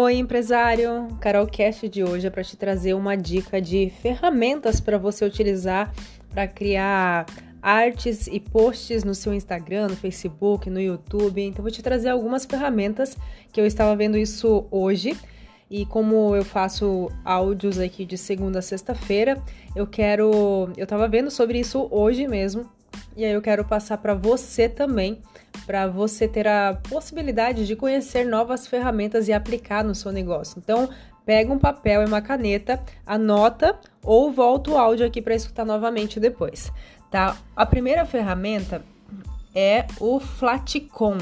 Oi, empresário! Carol Cast de hoje é para te trazer uma dica de ferramentas para você utilizar para criar artes e posts no seu Instagram, no Facebook, no YouTube. Então, vou te trazer algumas ferramentas que eu estava vendo isso hoje. E como eu faço áudios aqui de segunda a sexta-feira, eu quero. Eu estava vendo sobre isso hoje mesmo. E aí eu quero passar para você também para você ter a possibilidade de conhecer novas ferramentas e aplicar no seu negócio. Então, pega um papel e uma caneta, anota ou volta o áudio aqui para escutar novamente depois, tá? A primeira ferramenta é o Flatcom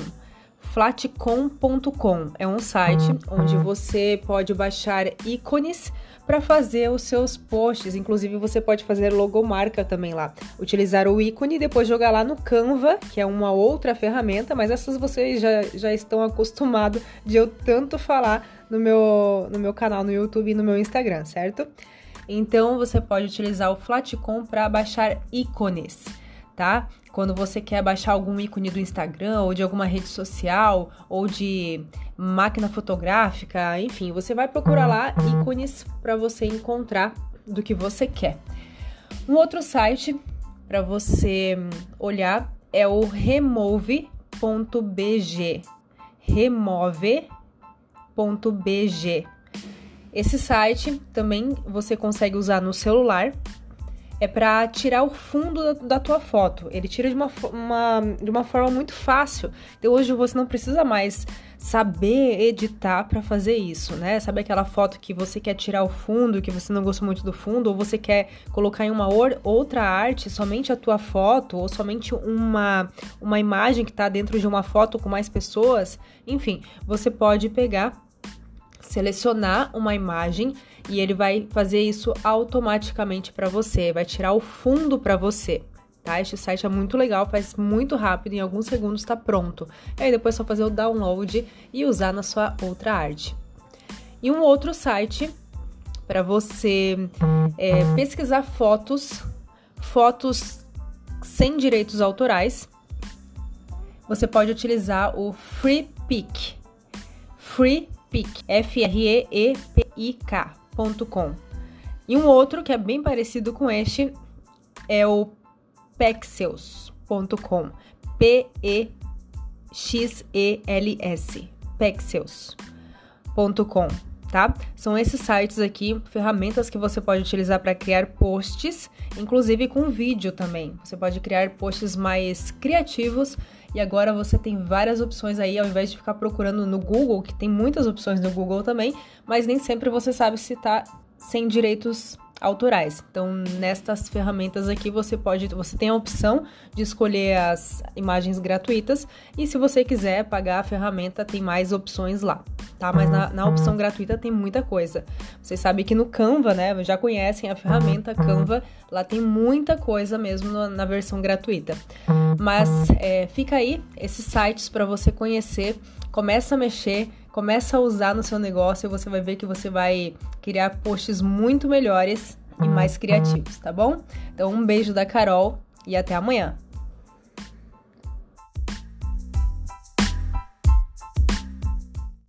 flatcom.com. É um site onde você pode baixar ícones para fazer os seus posts. Inclusive, você pode fazer logomarca também lá. Utilizar o ícone e depois jogar lá no Canva, que é uma outra ferramenta, mas essas vocês já, já estão acostumados de eu tanto falar no meu, no meu canal no YouTube e no meu Instagram, certo? Então, você pode utilizar o Flatcom para baixar ícones tá? Quando você quer baixar algum ícone do Instagram ou de alguma rede social ou de máquina fotográfica, enfim, você vai procurar lá ícones para você encontrar do que você quer. Um outro site para você olhar é o remove.bg. Remove.bg. Esse site também você consegue usar no celular é para tirar o fundo da, da, tua foto. Ele tira de uma, uma, de uma forma muito fácil. Então hoje você não precisa mais saber editar para fazer isso, né? Sabe aquela foto que você quer tirar o fundo, que você não gostou muito do fundo, ou você quer colocar em uma or, outra arte somente a tua foto, ou somente uma, uma imagem que está dentro de uma foto com mais pessoas? Enfim, você pode pegar selecionar uma imagem e ele vai fazer isso automaticamente para você, vai tirar o fundo para você. Tá? Este site é muito legal, faz muito rápido, em alguns segundos está pronto. E aí depois é só fazer o download e usar na sua outra arte. E um outro site para você é, pesquisar fotos, fotos sem direitos autorais. Você pode utilizar o Free Pick. Free Freepik, F-R-E-E-P-I-K.com. E um outro que é bem parecido com este é o Pexels.com. P-E-X-E-L-S. Pexels.com, tá? São esses sites aqui, ferramentas que você pode utilizar para criar posts, inclusive com vídeo também. Você pode criar posts mais criativos e agora você tem várias opções aí, ao invés de ficar procurando no Google, que tem muitas opções no Google também, mas nem sempre você sabe se tá sem direitos autorais. Então, nestas ferramentas aqui você pode, você tem a opção de escolher as imagens gratuitas e se você quiser pagar a ferramenta, tem mais opções lá, tá? Mas na, na opção gratuita tem muita coisa. Vocês sabem que no Canva, né, já conhecem a ferramenta Canva, lá tem muita coisa mesmo na, na versão gratuita. Mas é, fica aí esses sites para você conhecer, começa a mexer, começa a usar no seu negócio e você vai ver que você vai criar posts muito melhores e mais criativos, tá bom? Então, um beijo da Carol e até amanhã.